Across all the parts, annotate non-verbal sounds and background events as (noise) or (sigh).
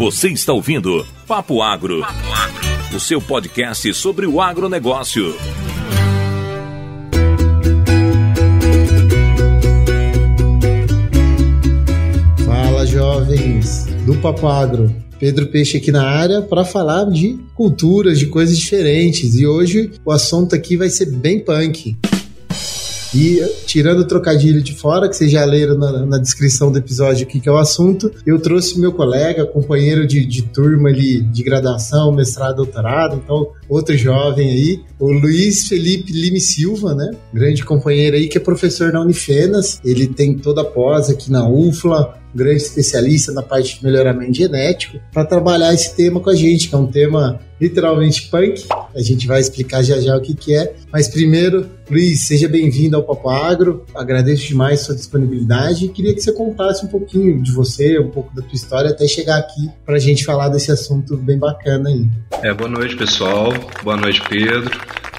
Você está ouvindo Papo Agro, o seu podcast sobre o agronegócio. Fala, jovens do Papo Agro. Pedro Peixe aqui na área para falar de culturas, de coisas diferentes. E hoje o assunto aqui vai ser bem punk. E tirando o trocadilho de fora, que vocês já leram na, na descrição do episódio aqui, que é o assunto, eu trouxe meu colega, companheiro de, de turma ali, de graduação, mestrado, doutorado, então outro jovem aí, o Luiz Felipe Lime Silva, né? Grande companheiro aí, que é professor na Unifenas, ele tem toda a pós aqui na UFLA, grande especialista na parte de melhoramento genético, para trabalhar esse tema com a gente, que é um tema literalmente punk. A gente vai explicar já já o que, que é. Mas primeiro, Luiz, seja bem-vindo ao Papo Agro. Agradeço demais sua disponibilidade e queria que você contasse um pouquinho de você, um pouco da tua história, até chegar aqui para a gente falar desse assunto bem bacana aí. É, boa noite, pessoal. Boa noite, Pedro.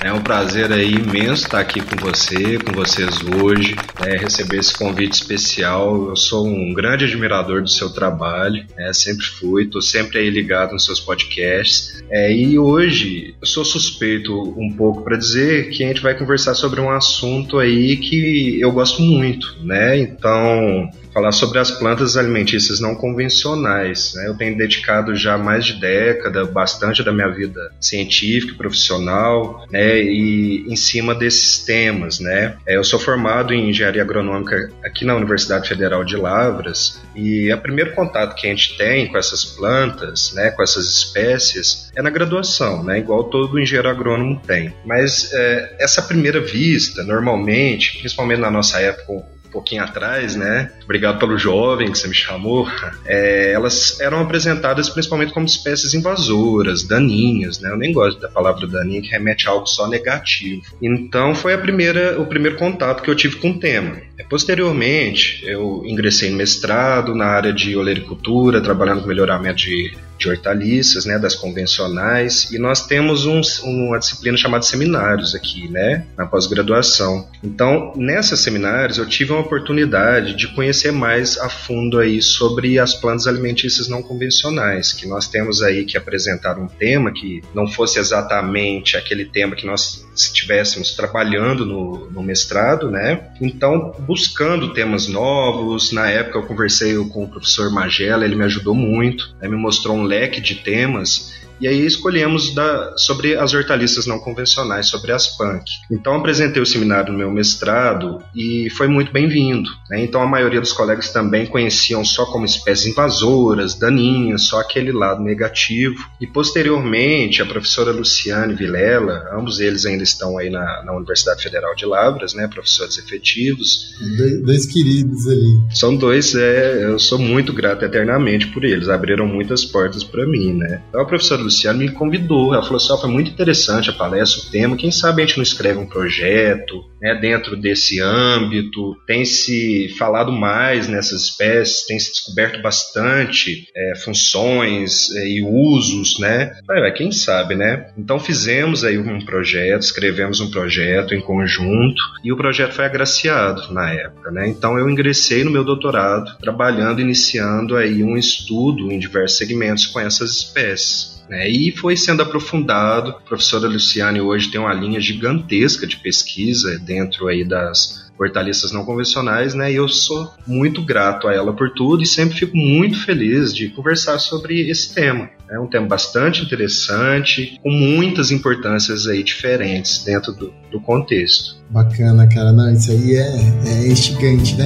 É um prazer aí imenso estar aqui com você, com vocês hoje, né, receber esse convite especial. Eu sou um grande admirador do seu trabalho, né, sempre fui, estou sempre aí ligado nos seus podcasts. É, e hoje eu sou suspeito um pouco para dizer que a gente vai conversar sobre um assunto aí que eu gosto muito, né? Então falar sobre as plantas alimentícias não convencionais. Né? Eu tenho dedicado já mais de década, bastante da minha vida científica profissional, né? e em cima desses temas. Né? É, eu sou formado em engenharia agronômica aqui na Universidade Federal de Lavras, e o primeiro contato que a gente tem com essas plantas, né, com essas espécies, é na graduação, né, igual todo engenheiro agrônomo tem. Mas é, essa primeira vista, normalmente, principalmente na nossa época, pouquinho atrás, né? Obrigado pelo jovem que você me chamou. É, elas eram apresentadas principalmente como espécies invasoras, daninhas, né? Eu nem gosto da palavra daninha que remete a algo só negativo. Então foi a primeira, o primeiro contato que eu tive com o tema. É, posteriormente, eu ingressei no mestrado na área de olericultura, trabalhando com melhoramento de de hortaliças, né, das convencionais, e nós temos um, uma disciplina chamada seminários aqui, né, na pós-graduação. Então, nessas seminários eu tive uma oportunidade de conhecer mais a fundo aí sobre as plantas alimentícias não convencionais, que nós temos aí que apresentar um tema que não fosse exatamente aquele tema que nós estivéssemos trabalhando no, no mestrado, né? Então, buscando temas novos, na época eu conversei com o professor Magela, ele me ajudou muito, né, me mostrou um leque de temas e aí escolhemos da, sobre as hortaliças não convencionais, sobre as punk. Então apresentei o seminário no meu mestrado e foi muito bem-vindo. Né? Então a maioria dos colegas também conheciam só como espécies invasoras, daninhas, só aquele lado negativo. E posteriormente a professora Luciane Vilela, ambos eles ainda estão aí na, na Universidade Federal de Lavras, né, professores efetivos. Dois, dois queridos ali. São dois, é, eu sou muito grato eternamente por eles, abriram muitas portas para mim, né. Então a professora Luciano me convidou. Ela falou assim: oh, foi muito interessante a palestra, o tema. Quem sabe a gente não escreve um projeto né, dentro desse âmbito? Tem se falado mais nessas espécies, tem se descoberto bastante é, funções é, e usos, né? Falei, quem sabe, né? Então fizemos aí um projeto, escrevemos um projeto em conjunto e o projeto foi agraciado na época, né? Então eu ingressei no meu doutorado trabalhando, iniciando aí um estudo em diversos segmentos com essas espécies. Né? E foi sendo aprofundado. A professora Luciane hoje tem uma linha gigantesca de pesquisa dentro aí das hortaliças não convencionais, né? E eu sou muito grato a ela por tudo e sempre fico muito feliz de conversar sobre esse tema. É um tema bastante interessante, com muitas importâncias aí diferentes dentro do, do contexto. Bacana, cara. Não, isso aí é, é instigante, né?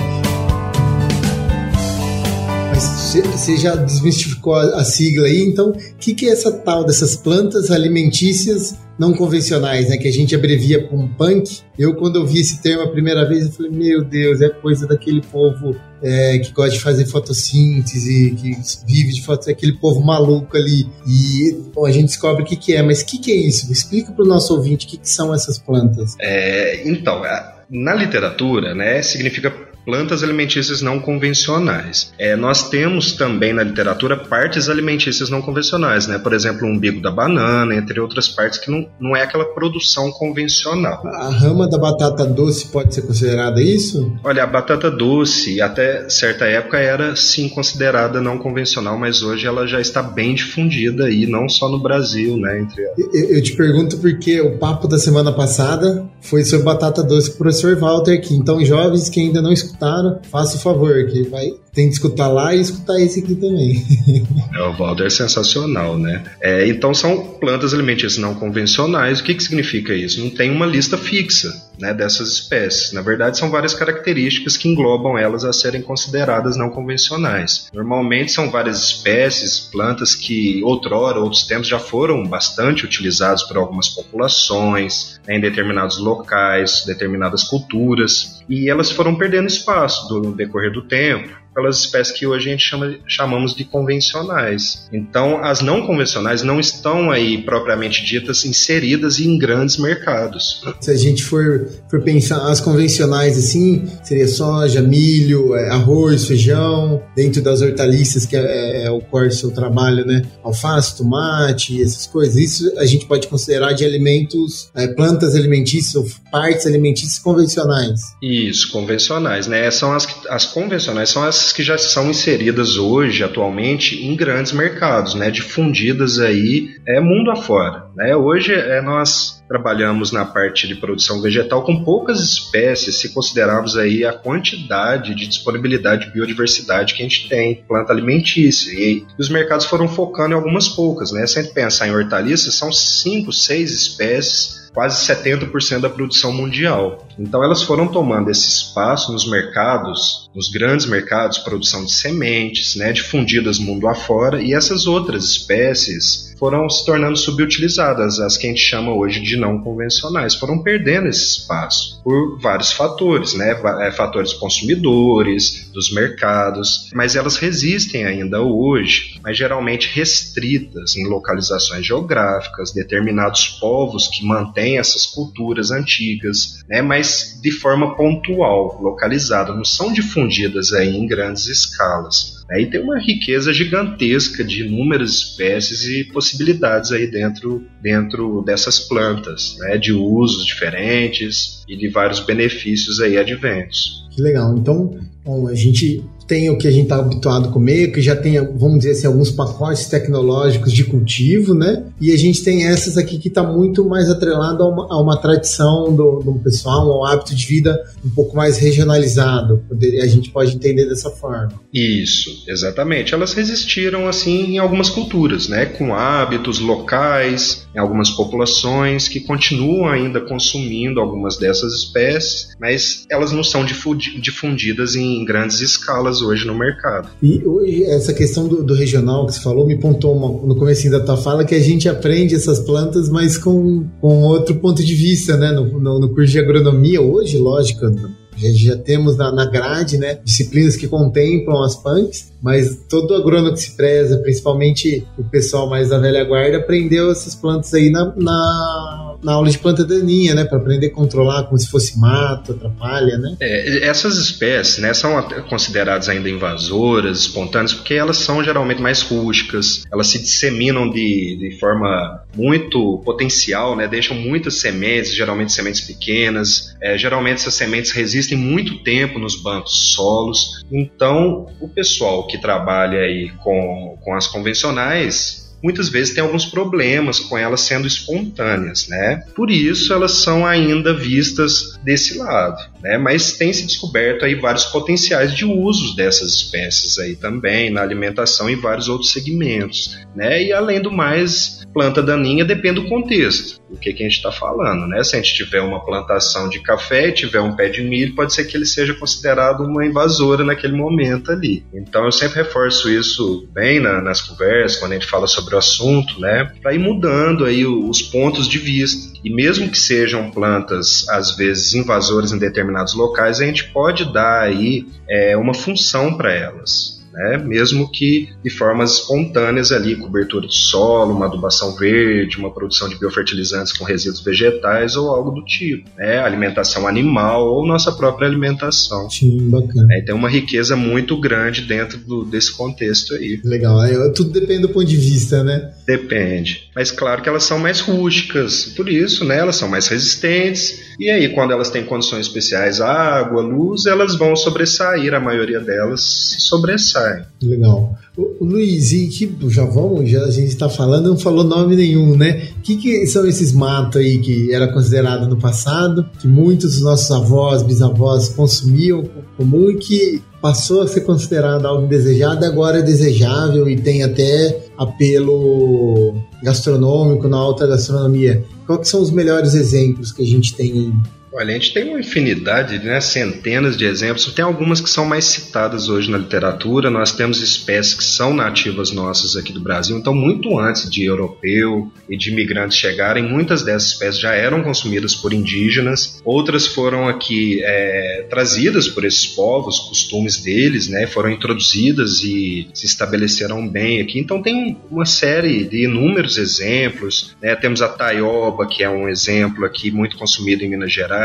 você já desmistificou a, a, sigla aí, então o que, que é essa tal dessas plantas alimentícias não convencionais, né? Que a gente abrevia com punk. Eu, quando eu vi esse termo a primeira vez, eu falei, meu Deus, é coisa daquele povo é, que gosta de fazer fotossíntese, que vive de foto, aquele povo maluco ali. E bom, a gente descobre o que, que é, mas o que, que é isso? Explica para o nosso ouvinte o que, que são essas plantas. É, então, na literatura, né, significa plantas alimentícias não convencionais. É, nós temos também na literatura partes alimentícias não convencionais, né? Por exemplo, o umbigo da banana, entre outras partes que não, não é aquela produção convencional. A rama da batata doce pode ser considerada isso? Olha, a batata doce até certa época era sim considerada não convencional, mas hoje ela já está bem difundida aí, não só no Brasil, né? Entre... Eu, eu te pergunto porque o papo da semana passada foi sobre batata doce com o professor Walter aqui. Então, jovens que ainda não escutaram, faça o favor, que vai tem que escutar lá e escutar esse aqui também. (laughs) é, o Valder é sensacional, né? É, então são plantas alimentícias não convencionais. O que, que significa isso? Não tem uma lista fixa né, dessas espécies. Na verdade, são várias características que englobam elas a serem consideradas não convencionais. Normalmente são várias espécies, plantas que outrora, outros tempos, já foram bastante utilizadas por algumas populações, né, em determinados locais, determinadas culturas, e elas foram perdendo espaço no decorrer do tempo pelas espécies que hoje a gente chama, chamamos de convencionais. Então, as não convencionais não estão aí propriamente ditas inseridas em grandes mercados. Se a gente for, for pensar as convencionais assim, seria soja, milho, é, arroz, feijão, dentro das hortaliças que é, é, é o core do seu trabalho, né? Alface, tomate, essas coisas. Isso a gente pode considerar de alimentos, é, plantas alimentícias ou partes alimentícias convencionais. Isso, convencionais, né? São as, as convencionais são as que já são inseridas hoje, atualmente, em grandes mercados, né, difundidas aí é, mundo afora. Né? Hoje é, nós trabalhamos na parte de produção vegetal com poucas espécies, se considerarmos aí a quantidade de disponibilidade de biodiversidade que a gente tem, planta alimentícia. E os mercados foram focando em algumas poucas, né? Se a gente pensar em hortaliças, são cinco, seis espécies quase 70% da produção mundial. Então elas foram tomando esse espaço nos mercados, nos grandes mercados, produção de sementes, né, difundidas mundo afora, e essas outras espécies foram se tornando subutilizadas, as que a gente chama hoje de não convencionais, foram perdendo esse espaço por vários fatores, né? É, fatores consumidores, dos mercados, mas elas resistem ainda hoje, mas geralmente restritas em localizações geográficas, determinados povos que mantêm essas culturas antigas, né? Mas de forma pontual, localizada, não são difundidas aí em grandes escalas. Aí tem uma riqueza gigantesca de inúmeras espécies e possibilidades aí dentro, dentro dessas plantas, né, de usos diferentes e de vários benefícios aí adventos. Que legal. Então, bom, a gente tem o que a gente está habituado a comer, que já tem, vamos dizer assim, alguns pacotes tecnológicos de cultivo, né? E a gente tem essas aqui que está muito mais atrelado a uma, a uma tradição do, do pessoal, um hábito de vida um pouco mais regionalizado. A gente pode entender dessa forma. Isso, exatamente. Elas resistiram assim em algumas culturas, né? Com hábitos locais, em algumas populações que continuam ainda consumindo algumas dessas espécies, mas elas não são difundidas em grandes escalas hoje no mercado. E hoje, essa questão do, do regional que você falou me pontou uma, no começo da tua fala que a gente aprende essas plantas, mas com, com outro ponto de vista, né? No, no, no curso de agronomia, hoje, lógico, já, já temos na, na, grade, né, disciplinas que contemplam as punks, mas todo agrônomo que se preza, principalmente o pessoal mais da velha guarda, aprendeu essas plantas aí na, na na aula de planta daninha, né? Para aprender a controlar como se fosse mato, atrapalha, né? É, essas espécies, né, são consideradas ainda invasoras, espontâneas, porque elas são geralmente mais rústicas, elas se disseminam de, de forma muito potencial, né? Deixam muitas sementes, geralmente sementes pequenas. É, geralmente essas sementes resistem muito tempo nos bancos solos. Então, o pessoal que trabalha aí com, com as convencionais muitas vezes tem alguns problemas com elas sendo espontâneas, né? Por isso elas são ainda vistas desse lado, né? Mas tem se descoberto aí vários potenciais de usos dessas espécies aí também na alimentação e vários outros segmentos, né? E além do mais, planta daninha depende do contexto, do que, que a gente está falando, né? Se a gente tiver uma plantação de café e tiver um pé de milho, pode ser que ele seja considerado uma invasora naquele momento ali. Então eu sempre reforço isso bem na, nas conversas, quando a gente fala sobre assunto, né? Para ir mudando aí os pontos de vista. E mesmo que sejam plantas, às vezes, invasoras em determinados locais, a gente pode dar aí é, uma função para elas. Né? mesmo que de formas espontâneas ali, cobertura de solo, uma adubação verde, uma produção de biofertilizantes com resíduos vegetais ou algo do tipo, né? alimentação animal ou nossa própria alimentação. Sim, bacana. É, tem uma riqueza muito grande dentro do, desse contexto aí. Legal, tudo depende do ponto de vista, né? Depende. Mas claro que elas são mais rústicas, por isso, né, elas são mais resistentes. E aí, quando elas têm condições especiais, água, luz, elas vão sobressair, a maioria delas se sobressai. Legal. O, Luiz, e que já vamos, já a gente está falando, não falou nome nenhum, né? O que, que são esses matos aí que era considerado no passado, que muitos dos nossos avós, bisavós consumiam comum e que passou a ser considerado algo indesejado, agora é desejável e tem até apelo gastronômico na alta gastronomia. Quais são os melhores exemplos que a gente tem aí? Olha, a gente tem uma infinidade, né, centenas de exemplos. Tem algumas que são mais citadas hoje na literatura. Nós temos espécies que são nativas nossas aqui do Brasil. Então, muito antes de europeu e de imigrantes chegarem, muitas dessas espécies já eram consumidas por indígenas. Outras foram aqui é, trazidas por esses povos, costumes deles, né, foram introduzidas e se estabeleceram bem aqui. Então, tem uma série de inúmeros exemplos. Né? Temos a taioba, que é um exemplo aqui muito consumido em Minas Gerais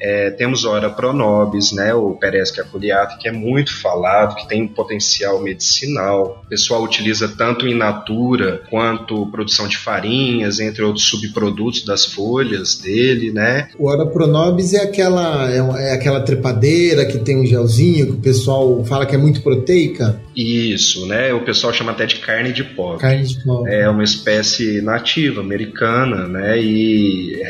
é, temos Ora Pronobis, né, o Peresca aculeata, que é muito falado, que tem potencial medicinal. O pessoal utiliza tanto em natura quanto produção de farinhas, entre outros subprodutos das folhas dele, né? O Ora Pronobis é aquela, é, é aquela trepadeira que tem um gelzinho que o pessoal fala que é muito proteica? Isso, né? O pessoal chama até de carne de pó. Carne de pó. É uma espécie nativa, americana, né? E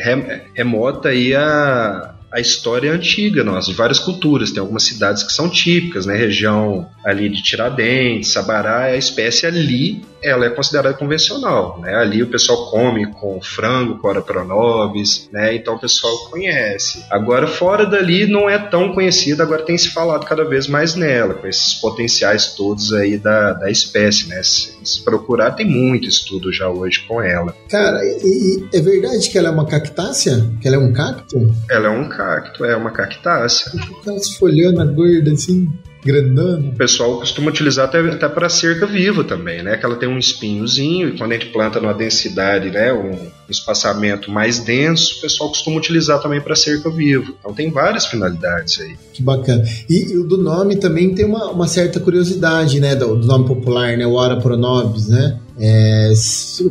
remota aí a essa a história antiga nossa, de várias culturas. Tem algumas cidades que são típicas, né? Região ali de Tiradentes, Sabará, a espécie ali ela é considerada convencional, né? Ali o pessoal come com frango, cora pronobis, né? Então o pessoal conhece. Agora fora dali não é tão conhecida, agora tem se falado cada vez mais nela, com esses potenciais todos aí da, da espécie, né? Se, se procurar tem muito estudo já hoje com ela. Cara, e, e é verdade que ela é uma cactácea? Que ela é um cacto? Ela é um cacto, é uma cactácea. Aquela folhando gorda assim grandão. O pessoal costuma utilizar até, até para cerca viva também, né? Que ela tem um espinhozinho e quando a gente planta numa densidade, né, um espaçamento mais denso, o pessoal costuma utilizar também para cerca viva. Então tem várias finalidades aí. Que bacana. E, e o do nome também tem uma, uma certa curiosidade, né, do, do, nome popular, né, o Ora Pronobis, né? É,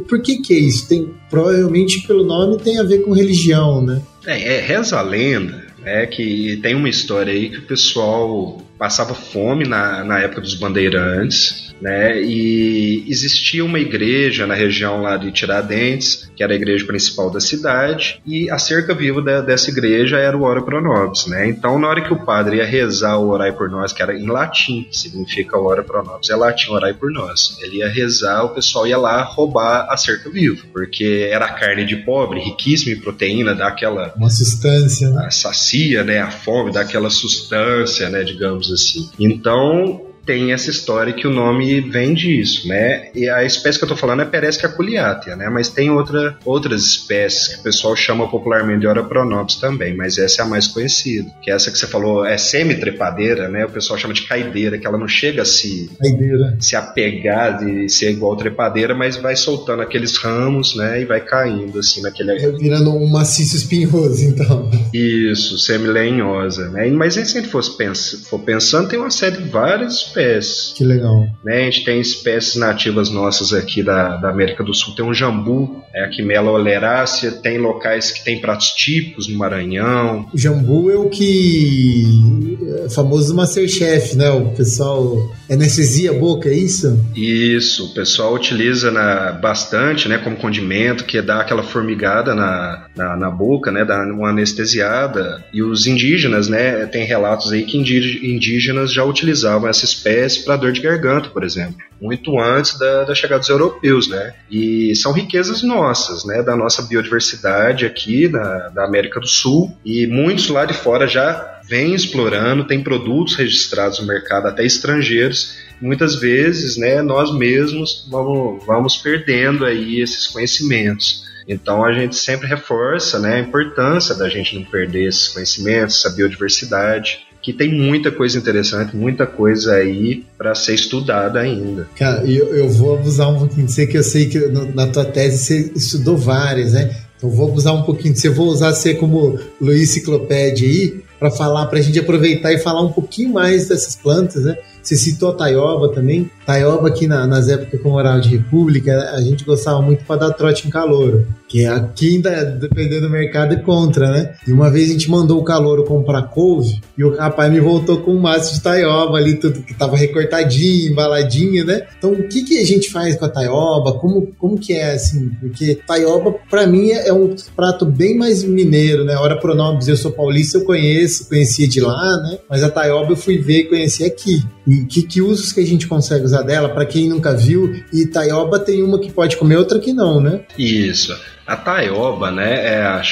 por que que é isso? Tem, provavelmente pelo nome tem a ver com religião, né? É, é reza a lenda é que tem uma história aí que o pessoal passava fome na, na época dos bandeirantes né? E existia uma igreja na região lá de Tiradentes, que era a igreja principal da cidade, e a cerca viva de, dessa igreja era o Ora Pro Nobis, né? Então, na hora que o padre ia rezar o Orai por Nós, que era em latim, significa Ora Pro Nobis, é latim Orai por Nós. Ele ia rezar, o pessoal ia lá roubar a cerca viva, porque era carne de pobre, riquíssima em proteína, dá aquela... Uma sustância. A sacia, né? A fome, dá aquela sustância, né? Digamos assim. Então, tem essa história que o nome vem disso, né? E a espécie que eu tô falando é Peresca aculeatea, né? Mas tem outra, outras espécies que o pessoal chama popularmente de Orapronopsis também, mas essa é a mais conhecida. Que é essa que você falou é semi-trepadeira, né? O pessoal chama de caideira, que ela não chega a se, caideira. se apegar de ser igual trepadeira, mas vai soltando aqueles ramos, né? E vai caindo assim naquele... É virando um maciço espinhoso, então. Isso, semi-lenhosa, né? Mas se a gente fosse pens for pensando, tem uma série de várias espécies. Que legal. Né? A gente tem espécies nativas nossas aqui da, da América do Sul. Tem um jambu, é a Quimela olerácea, tem locais que tem pratos típicos no Maranhão. O jambu é o que é famoso Masterchef, né? O pessoal anestesia a boca, é isso? Isso, o pessoal utiliza na, bastante, né, como condimento, que é dar aquela formigada na, na, na boca, né, dar uma anestesiada. E os indígenas, né, tem relatos aí que indígenas já utilizavam essa espécie para dor de garganta, por exemplo, muito antes da, da, chegada dos europeus, né? E são riquezas nossas, né? Da nossa biodiversidade aqui na, da América do Sul e muitos lá de fora já vêm explorando, tem produtos registrados no mercado, até estrangeiros. Muitas vezes, né? Nós mesmos vamos, vamos perdendo aí esses conhecimentos. Então a gente sempre reforça né, a importância da gente não perder esses conhecimentos, essa biodiversidade que tem muita coisa interessante, muita coisa aí para ser estudada ainda. Cara, eu, eu vou abusar um pouquinho de você, que eu sei que na tua tese você estudou várias, né? Então vou abusar um pouquinho de você, vou usar você como Luiz Ciclopédia aí, para falar, para a gente aproveitar e falar um pouquinho mais dessas plantas, né? Você citou a taioba também. Taioba aqui na, nas épocas eu morava de República, a gente gostava muito para dar trote em calor. Que aqui ainda, dependendo do mercado, é contra, né? E uma vez a gente mandou o calouro comprar couve e o rapaz me voltou com um maço de taioba ali, tudo que tava recortadinho, embaladinho, né? Então, o que, que a gente faz com a taioba? Como, como que é, assim? Porque taioba, para mim, é um prato bem mais mineiro, né? Hora pronomes, eu sou paulista, eu conheço, conhecia de lá, né? Mas a taioba eu fui ver e conheci aqui. E que, que usos que a gente consegue usar dela, para quem nunca viu? E taioba tem uma que pode comer, outra que não, né? Isso. A taioba, né, é a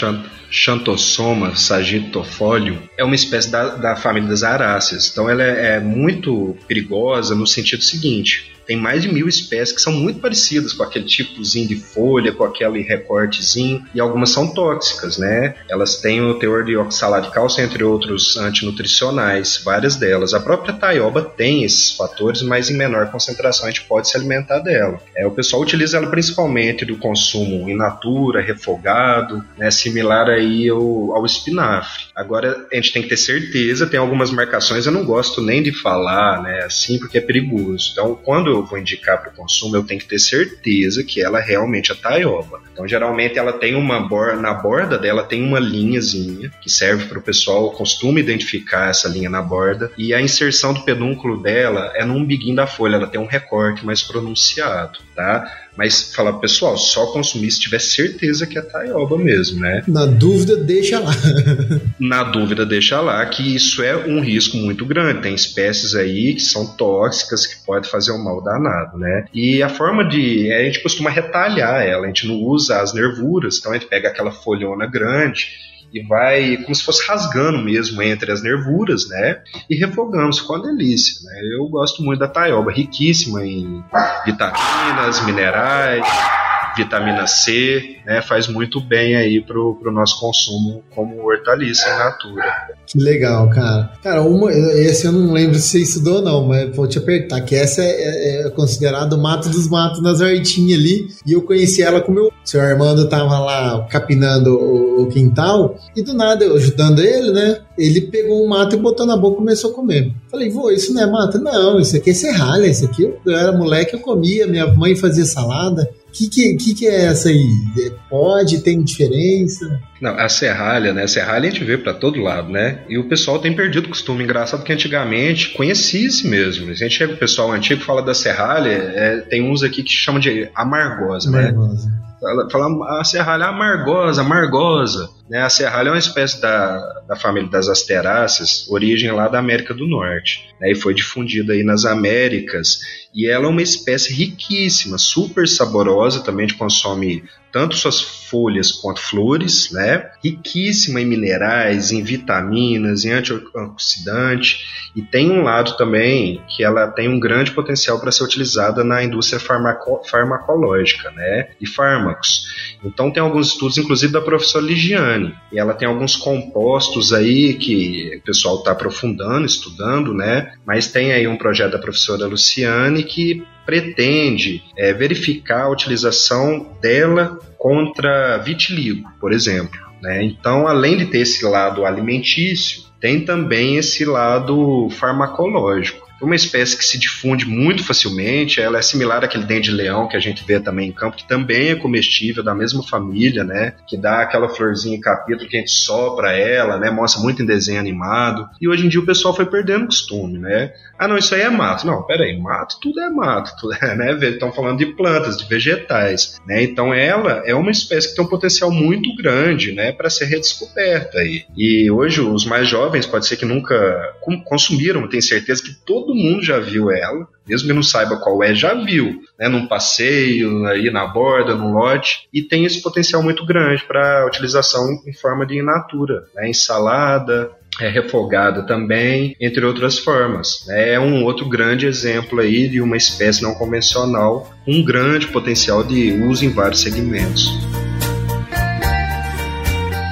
Xanthosoma sagittofolium, é uma espécie da, da família das aráceas. Então ela é, é muito perigosa no sentido seguinte: tem mais de mil espécies que são muito parecidas com aquele tipozinho de folha, com aquele recortezinho, e algumas são tóxicas, né? Elas têm o teor de oxalato de cálcio, entre outros antinutricionais, várias delas. A própria taioba tem esses fatores, mas em menor concentração a gente pode se alimentar dela. É, o pessoal utiliza ela principalmente do consumo in natura, refogado, né, similar aí ao, ao espinafre. Agora a gente tem que ter certeza, tem algumas marcações, eu não gosto nem de falar, né, assim, porque é perigoso. Então, quando eu vou indicar para o consumo, eu tenho que ter certeza que ela realmente é taioba. Então, geralmente, ela tem uma borda, na borda dela tem uma linhazinha que serve para o pessoal, costuma identificar essa linha na borda, e a inserção do pedúnculo dela é no umbiguinho da folha, ela tem um recorte mais pronunciado, tá? Mas falar, pessoal, só consumir se tiver certeza que é taioba mesmo, né? Na dúvida, deixa lá. (laughs) Na dúvida, deixa lá, que isso é um risco muito grande. Tem espécies aí que são tóxicas, que podem fazer um mal danado, né? E a forma de. A gente costuma retalhar ela, a gente não usa as nervuras, então a gente pega aquela folhona grande e vai como se fosse rasgando mesmo entre as nervuras, né? E refogando, ficou uma delícia, né? Eu gosto muito da taioba, riquíssima em vitaminas, minerais, vitamina C, né? Faz muito bem aí pro, pro nosso consumo como hortaliça in natura. Que legal, cara. Cara, uma, esse eu não lembro se você estudou ou não, mas vou te apertar, que essa é, é, é considerado o mato dos matos nas hortinhas ali, e eu conheci ela com meu... Seu Armando tava lá capinando o, o quintal, e do nada, eu ajudando ele, né? Ele pegou um mato e botou na boca e começou a comer. Falei, vô, isso não é mato? Não, isso aqui é serralha, isso aqui eu era moleque, eu comia, minha mãe fazia salada. O que, que, que, é essa aí? É, pode, tem diferença? Não, a serralha, né? A serralha a gente vê para todo lado, né? E o pessoal tem perdido o costume. Engraçado que antigamente conhecia-se mesmo. A gente chega o pessoal antigo fala da serralha, é, tem uns aqui que chamam de amargosa, amargosa. né? Fala a serralha amargosa, amargosa. Né? A serralha é uma espécie da, da família das asteráceas, origem lá da América do Norte. Né? E foi difundida aí nas Américas. E ela é uma espécie riquíssima, super saborosa, também a gente consome tanto suas folhas quanto flores, né? Riquíssima em minerais, em vitaminas, em antioxidante e tem um lado também que ela tem um grande potencial para ser utilizada na indústria farmaco farmacológica, né? E fármacos. Então tem alguns estudos, inclusive da professora Ligiane, e ela tem alguns compostos aí que o pessoal está aprofundando, estudando, né? Mas tem aí um projeto da professora Luciane que pretende é, verificar a utilização dela contra vitiligo, por exemplo. Né? Então, além de ter esse lado alimentício, tem também esse lado farmacológico uma espécie que se difunde muito facilmente, ela é similar àquele dente de leão que a gente vê também em campo, que também é comestível, da mesma família, né? Que dá aquela florzinha em capítulo que a gente sopra ela, né? Mostra muito em desenho animado. E hoje em dia o pessoal foi perdendo costume, né? Ah, não, isso aí é mato. Não, peraí, mato, tudo é mato, tudo é, né? Estão falando de plantas, de vegetais, né? Então ela é uma espécie que tem um potencial muito grande, né? Para ser redescoberta aí. E hoje os mais jovens, pode ser que nunca consumiram, tenho certeza que todo todo mundo já viu ela, mesmo que não saiba qual é, já viu, né, num passeio, aí na borda, no lote, e tem esse potencial muito grande para utilização em forma de in natura, né, ensalada, é refogada também, entre outras formas. Né. É um outro grande exemplo aí de uma espécie não convencional, um grande potencial de uso em vários segmentos.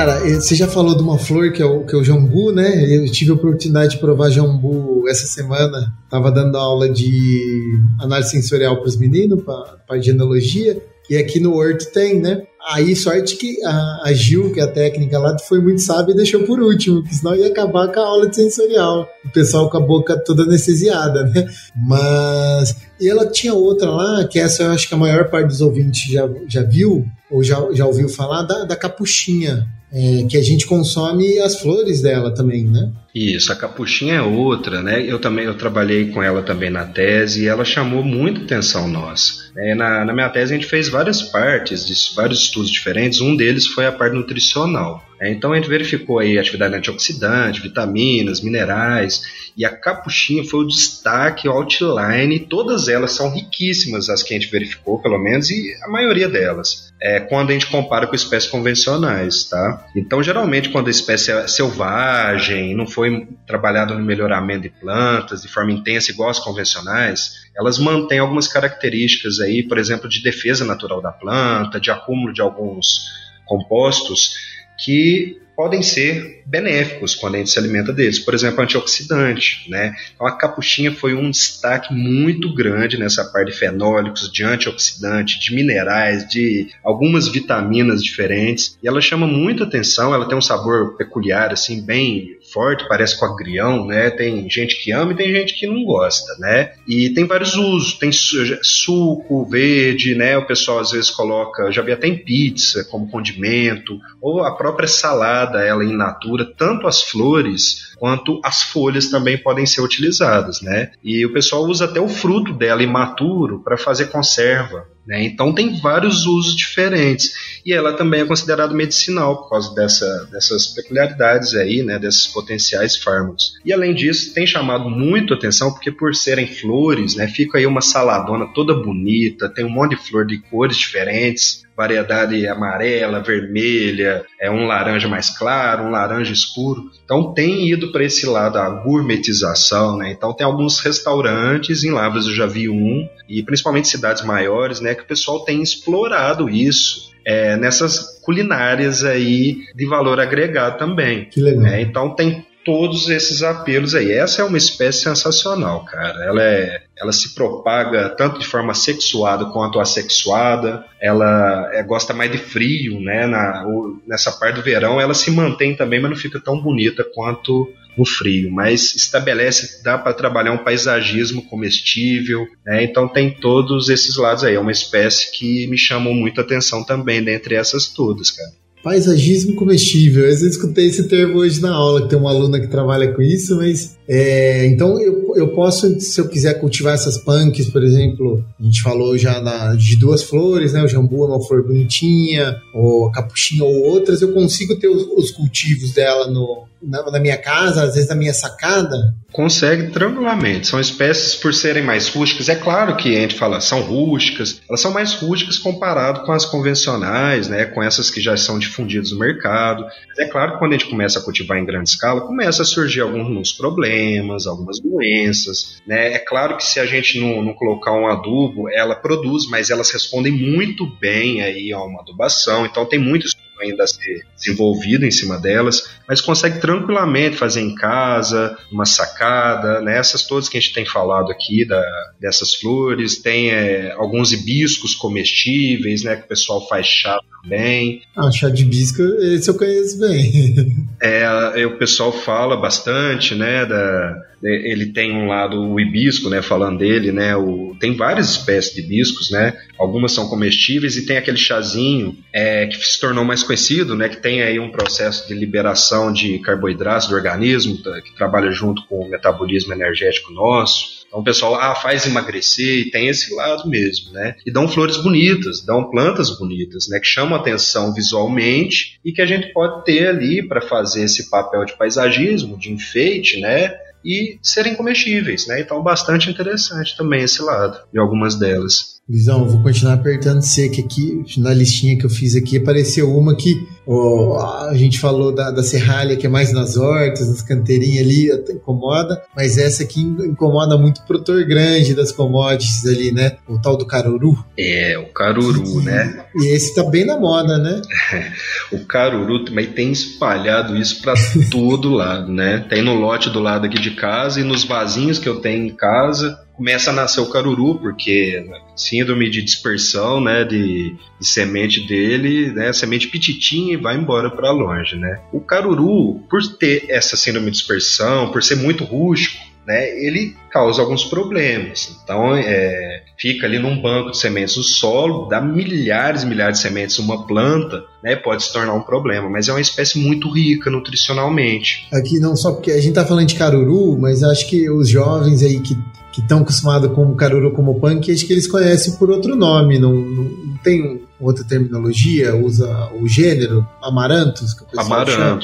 Cara, você já falou de uma flor que é o, que é o jambu, né? Eu tive a oportunidade de provar jambu essa semana. Tava dando aula de análise sensorial para os meninos, para genealogia. E aqui no Horto tem, né? Aí, sorte que a, a, Gil, que é a técnica lá, foi muito sábia e deixou por último, porque senão ia acabar com a aula de sensorial. O pessoal com a boca toda anestesiada, né? Mas. E ela tinha outra lá, que essa eu acho que a maior parte dos ouvintes já, já viu, ou já, já ouviu falar, da, da capuchinha. É, que a gente consome as flores dela também, né? Isso, a capuchinha é outra, né? Eu também eu trabalhei com ela também na tese e ela chamou muita atenção nossa. É, na, na minha tese a gente fez várias partes, vários estudos diferentes. Um deles foi a parte nutricional. É, então a gente verificou aí atividade antioxidante, vitaminas, minerais e a capuchinha foi o destaque, o outline. Todas elas são riquíssimas, as que a gente verificou, pelo menos, e a maioria delas é, quando a gente compara com espécies convencionais, tá? Então, geralmente, quando a espécie é selvagem, não foi trabalhada no melhoramento de plantas de forma intensa igual as convencionais, elas mantêm algumas características aí, por exemplo, de defesa natural da planta, de acúmulo de alguns compostos que podem ser benéficos quando a gente se alimenta deles. Por exemplo, antioxidante, né? Então a capuchinha foi um destaque muito grande nessa parte de fenólicos, de antioxidante, de minerais, de algumas vitaminas diferentes. E ela chama muito atenção, ela tem um sabor peculiar, assim, bem forte, parece com agrião, né? Tem gente que ama e tem gente que não gosta, né? E tem vários usos, tem suco verde, né? O pessoal às vezes coloca, já vi até em pizza como condimento, ou a própria salada, ela in natura, tanto as flores quanto as folhas também podem ser utilizadas, né? E o pessoal usa até o fruto dela imaturo para fazer conserva. Né? Então tem vários usos diferentes e ela também é considerada medicinal por causa dessa, dessas peculiaridades aí, né, desses potenciais fármacos. E além disso tem chamado muito atenção porque por serem flores, né, fica aí uma saladona toda bonita, tem um monte de flor de cores diferentes, variedade amarela, vermelha, é um laranja mais claro, um laranja escuro. Então tem ido para esse lado a gourmetização, né? Então tem alguns restaurantes em Lavras eu já vi um e principalmente cidades maiores, né, que o pessoal tem explorado isso. É, nessas culinárias aí de valor agregado também. Que legal. Né? Então tem todos esses apelos aí. Essa é uma espécie sensacional, cara. Ela é, ela se propaga tanto de forma sexuada quanto assexuada. Ela é, gosta mais de frio, né? Na, nessa parte do verão ela se mantém também, mas não fica tão bonita quanto no frio. Mas estabelece, dá para trabalhar um paisagismo comestível, né? Então tem todos esses lados aí. É uma espécie que me chamou muita atenção também dentre essas todas, cara. Paisagismo comestível. Eu escutei esse termo hoje na aula, que tem uma aluna que trabalha com isso, mas é, então eu, eu posso, se eu quiser cultivar essas punks, por exemplo, a gente falou já na, de duas flores, né? O jambu é uma flor bonitinha, ou a capuchinha ou outras, eu consigo ter os, os cultivos dela no, na, na, minha casa, às vezes na minha sacada? Consegue tranquilamente. São espécies, por serem mais rústicas, é claro que a gente fala, são rústicas, elas são mais rústicas comparado com as convencionais, né, com essas que já são difundidas no mercado. Mas é claro que quando a gente começa a cultivar em grande escala, começa a surgir alguns problemas, algumas doenças. Né? É claro que se a gente não, não colocar um adubo, ela produz, mas elas respondem muito bem aí a uma adubação. Então tem muitos ainda a ser desenvolvido em cima delas, mas consegue tranquilamente fazer em casa, uma sacada, né? essas todas que a gente tem falado aqui da, dessas flores, tem é, alguns hibiscos comestíveis, né, que o pessoal faz chá também. Ah, chá de hibisco, esse eu conheço bem. (laughs) é, o pessoal fala bastante, né, da, ele tem um lado o hibisco, né, falando dele, né, o, tem várias espécies de hibiscos, né, algumas são comestíveis e tem aquele chazinho é, que se tornou mais conhecido, né, que tem aí um processo de liberação de carboidratos do organismo, tá, que trabalha junto com o metabolismo energético nosso, Então o pessoal ah, faz emagrecer e tem esse lado mesmo, né? E dão flores bonitas, dão plantas bonitas, né? Que chamam atenção visualmente e que a gente pode ter ali para fazer esse papel de paisagismo, de enfeite, né? E serem comestíveis, né? Então bastante interessante também esse lado de algumas delas. Luizão, vou continuar apertando seco aqui. Na listinha que eu fiz aqui, apareceu uma que a gente falou da, da serralha, que é mais nas hortas, nas canteirinhas ali, incomoda, mas essa aqui incomoda muito o produtor grande das commodities ali, né? O tal do caruru. É, o caruru, né? E esse tá bem na moda, né? (laughs) o caruru também tem espalhado isso para todo lado, né? Tem no lote do lado aqui de casa e nos vasinhos que eu tenho em casa começa a nascer o caruru, porque síndrome de dispersão, né, de, de semente dele, né, semente pititinha e vai embora para longe, né. O caruru, por ter essa síndrome de dispersão, por ser muito rústico, né, ele causa alguns problemas. Então, é, fica ali num banco de sementes no solo, dá milhares e milhares de sementes uma planta, né, pode se tornar um problema, mas é uma espécie muito rica nutricionalmente. Aqui não só porque a gente está falando de caruru, mas acho que os jovens aí que que estão acostumados com o caruru como punk, acho que eles conhecem por outro nome, não, não, não tem outra terminologia, usa o gênero, amarantos. Que o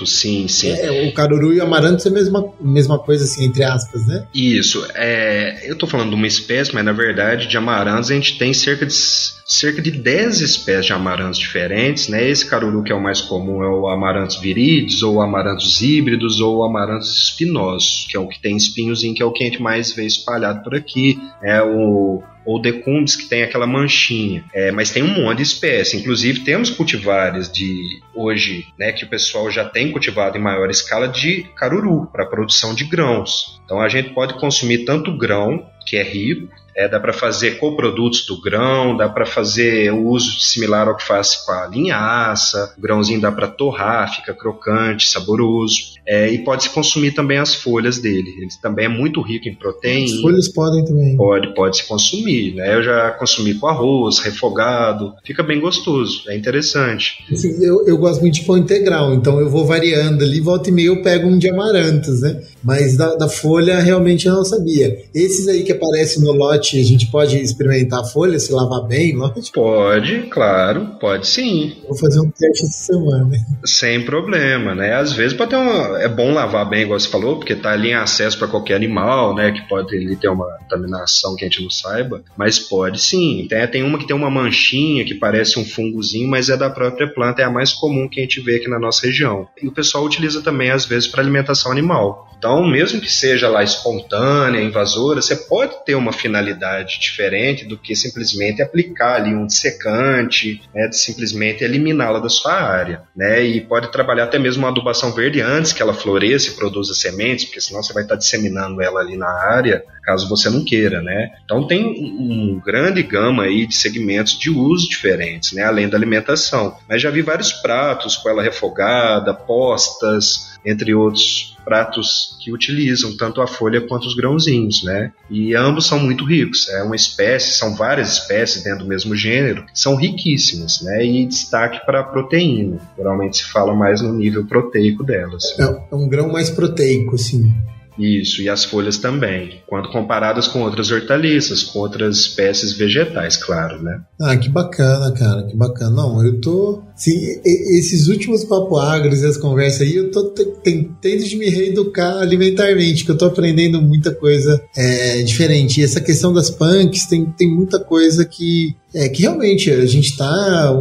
sim, sim. É, o caruru e o amarantos é a mesma, mesma coisa, assim, entre aspas, né? Isso. É, eu estou falando de uma espécie, mas na verdade de amarantos a gente tem cerca de cerca de 10 espécies de amarantos diferentes, né? Esse caruru que é o mais comum é o amarantos viridis, ou amarantos híbridos, ou amarantos espinosos, que é o que tem espinhozinho, que é o que a gente mais vê espalhado por aqui. É o ou decumbis que tem aquela manchinha. É, mas tem um monte de espécie. Inclusive temos cultivares de hoje, né, que o pessoal já tem cultivado em maior escala de caruru para produção de grãos. Então a gente pode consumir tanto grão, que é rico, é, dá para fazer coprodutos do grão, dá para fazer o uso similar ao que faz com a linhaça, o grãozinho dá para torrar, fica crocante, saboroso. É, e pode se consumir também as folhas dele. Ele também é muito rico em proteína. As folhas podem também. Pode, pode se consumir. Né? Eu já consumi com arroz, refogado, fica bem gostoso, é interessante. Assim, eu, eu gosto muito de pão integral, então eu vou variando ali, volta e meia eu pego um de amarantos, né? Mas da, da folha realmente eu não sabia. Esses aí que aparecem no lote a gente pode experimentar a folha, se lavar bem, lógico? Pode, claro, pode sim. Vou fazer um teste essa semana. Sem problema, né? Às vezes pode ter uma... é bom lavar bem, igual você falou, porque tá ali em acesso para qualquer animal, né? Que pode ali ter uma contaminação que a gente não saiba, mas pode sim. Tem, tem uma que tem uma manchinha que parece um fungozinho, mas é da própria planta, é a mais comum que a gente vê aqui na nossa região. E o pessoal utiliza também às vezes para alimentação animal. Então, mesmo que seja lá espontânea, invasora, você pode ter uma finalidade diferente do que simplesmente aplicar ali um dissecante, né, de simplesmente eliminá-la da sua área, né? E pode trabalhar até mesmo uma adubação verde antes que ela floresça e produza sementes, porque senão você vai estar disseminando ela ali na área, caso você não queira, né? Então tem um grande gama aí de segmentos de uso diferentes, né? Além da alimentação. Mas já vi vários pratos com ela refogada, postas, entre outros pratos que utilizam tanto a folha quanto os grãozinhos, né? E ambos são muito ricos. É uma espécie, são várias espécies dentro do mesmo gênero, são riquíssimas, né? E destaque para a proteína. Geralmente se fala mais no nível proteico delas. É, é um grão mais proteico, sim. Isso, e as folhas também, quando comparadas com outras hortaliças, com outras espécies vegetais, claro, né? Ah, que bacana, cara, que bacana. Não, eu tô. Sim, esses últimos papo agros e as conversas aí, eu tô tentando de me reeducar alimentarmente, que eu tô aprendendo muita coisa é, diferente. E essa questão das punks tem, tem muita coisa que. É, que realmente a gente tá.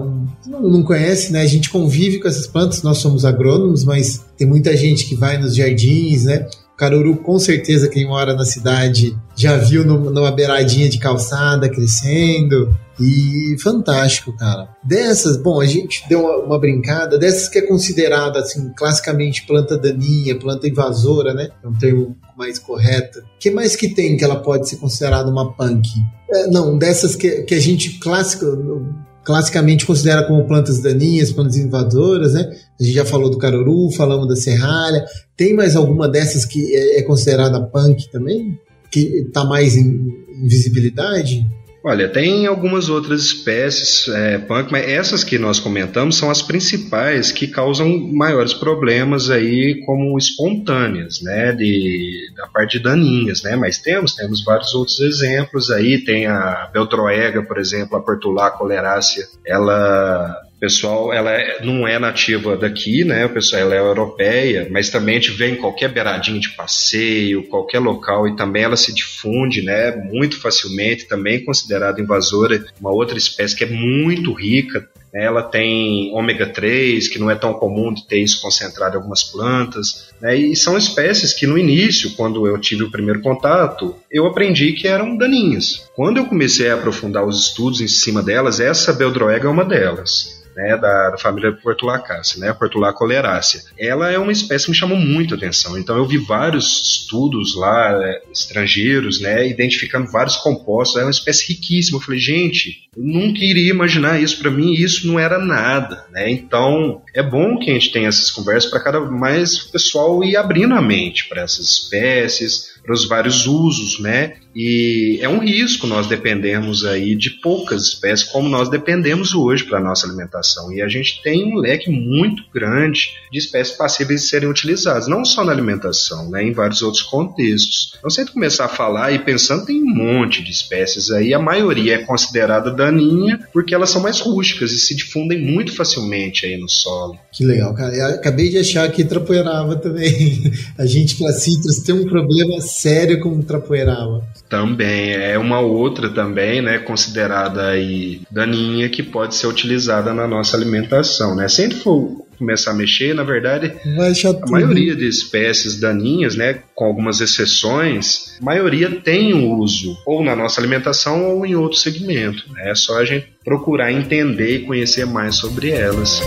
Não, não conhece, né? A gente convive com essas plantas, nós somos agrônomos, mas tem muita gente que vai nos jardins, né? Caruru, com certeza, quem mora na cidade já viu no, numa beiradinha de calçada crescendo. E fantástico, cara. Dessas, bom, a gente deu uma, uma, brincada, dessas que é considerada, assim, classicamente planta daninha, planta invasora, né? É um termo mais correto. O que mais que tem que ela pode ser considerada uma punk? É, não, dessas que, que a gente clássico classicamente considera como plantas daninhas, plantas invasoras, né? A gente já falou do caruru, falamos da serralha. Tem mais alguma dessas que é, é considerada punk também? Que está mais em, em visibilidade? Olha, tem algumas outras espécies é, punk, mas essas que nós comentamos são as principais que causam maiores problemas aí como espontâneas, né, de, da parte de daninhas, né, mas temos, temos vários outros exemplos aí, tem a Beltroega, por exemplo, a Portulá colerácea, ela pessoal, ela é, não é nativa daqui, né? O pessoal, ela é europeia, mas também a gente vê em qualquer beiradinha de passeio, qualquer local e também ela se difunde, né? Muito facilmente, também considerada invasora, uma outra espécie que é muito rica. Né? Ela tem ômega 3, que não é tão comum de ter isso concentrado em algumas plantas, né? E são espécies que no início, quando eu tive o primeiro contato, eu aprendi que eram daninhas. Quando eu comecei a aprofundar os estudos em cima delas, essa Beldroega é uma delas né, da, da família Portulacácea, né, Portulacolerácea. Ela é uma espécie que me chamou muito a atenção. Então eu vi vários estudos lá é, estrangeiros, né, identificando vários compostos. É uma espécie riquíssima. Eu falei, gente, eu nunca iria imaginar isso para mim. Isso não era nada, né? Então é bom que a gente tenha essas conversas para cada mais pessoal ir abrindo a mente para essas espécies para os vários usos, né? E é um risco nós dependermos aí de poucas espécies, como nós dependemos hoje para a nossa alimentação. E a gente tem um leque muito grande de espécies passíveis de serem utilizadas, não só na alimentação, né? Em vários outros contextos. Então, se a gente começar a falar e pensando, tem um monte de espécies aí, a maioria é considerada daninha porque elas são mais rústicas e se difundem muito facilmente aí no solo. Que legal, cara. Eu acabei de achar que trapoeirava também. (laughs) A gente para citras tem um problema sério com trapoeirava. Também é uma outra também, né, considerada aí daninha que pode ser utilizada na nossa alimentação, né? Sempre for começar a mexer, na verdade, a maioria de espécies daninhas, né, com algumas exceções, a maioria tem uso ou na nossa alimentação ou em outro segmento. Né? É só a gente procurar entender e conhecer mais sobre elas.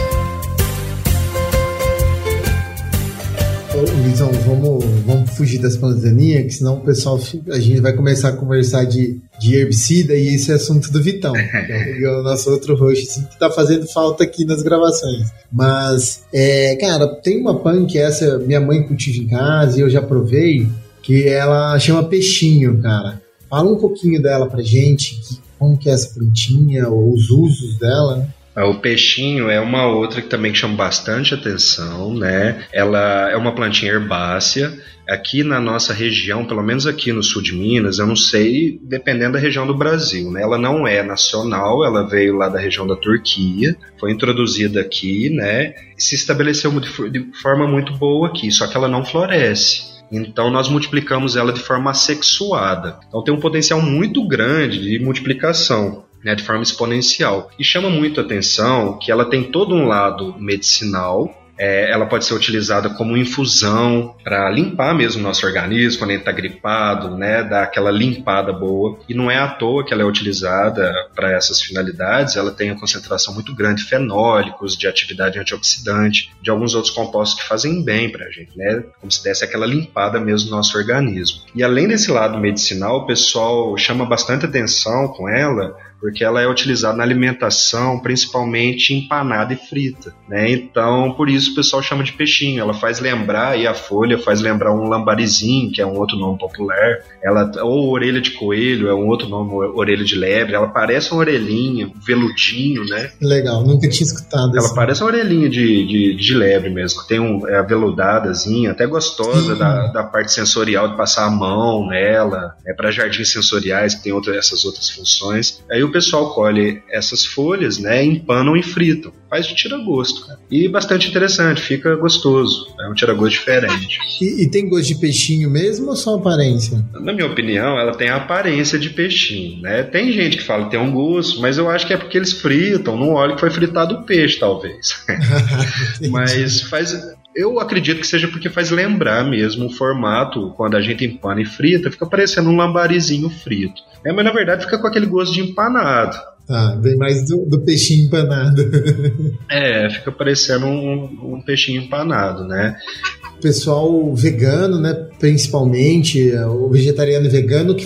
Luizão, vamos, vamos fugir das pandemias, que senão o pessoal, a gente vai começar a conversar de, de herbicida e esse é assunto do Vitão, que é o nosso outro host, assim, que tá fazendo falta aqui nas gravações. Mas, é, cara, tem uma punk, essa minha mãe cultiva em casa e eu já provei, que ela chama peixinho, cara. Fala um pouquinho dela pra gente, que, como que é essa plantinha, ou os usos dela, né? É, o peixinho é uma outra que também chama bastante atenção, né? Ela é uma plantinha herbácea. Aqui na nossa região, pelo menos aqui no sul de Minas, eu não sei, dependendo da região do Brasil, né? Ela não é nacional, ela veio lá da região da Turquia, foi introduzida aqui, né? Se estabeleceu de forma muito boa aqui, só que ela não floresce. Então nós multiplicamos ela de forma assexuada. Então tem um potencial muito grande de multiplicação né, de forma exponencial. E chama muito a atenção que ela tem todo um lado medicinal, é, ela pode ser utilizada como infusão para limpar mesmo o nosso organismo quando ele está gripado, né? Dar aquela limpada boa. E não é à toa que ela é utilizada para essas finalidades. Ela tem uma concentração muito grande de fenólicos, de atividade antioxidante, de alguns outros compostos que fazem bem para a gente, né? Como se desse aquela limpada mesmo no nosso organismo. E além desse lado medicinal, o pessoal chama bastante atenção com ela porque ela é utilizada na alimentação, principalmente empanada e frita, né? Então, por isso o pessoal chama de peixinho. Ela faz lembrar, e a folha faz lembrar um lambarizinho, que é um outro nome popular. Ela, ou orelha de coelho, é um outro nome, orelha de lebre. Ela parece uma orelhinha, um veludinho, né? Legal, nunca tinha escutado Ela parece uma orelhinha de, de, de lebre mesmo. Tem um, é aveludadazinha, até gostosa da, da parte sensorial de passar a mão nela. É para jardins sensoriais, que tem outra, essas outras funções. Aí o pessoal colhe essas folhas, né, empanam e fritam. Faz de tira-gosto, cara. E bastante interessante, fica gostoso. É um tira-gosto diferente. E, e, tem gosto de peixinho mesmo ou só aparência? Na minha opinião, ela tem a aparência de peixinho, né? Tem gente que fala que tem um gosto, mas eu acho que é porque eles fritam no óleo que foi fritado o peixe, talvez. (laughs) (laughs) mas faz, eu acredito que seja porque faz lembrar mesmo o formato, quando a gente empana e frita, fica parecendo um lambarizinho frito. É, mas na verdade fica com aquele gosto de empanado. Ah, bem mais do, do peixinho empanado. (laughs) é, fica parecendo um, um peixinho empanado, né? Pessoal vegano, né, principalmente, o vegetariano e vegano, que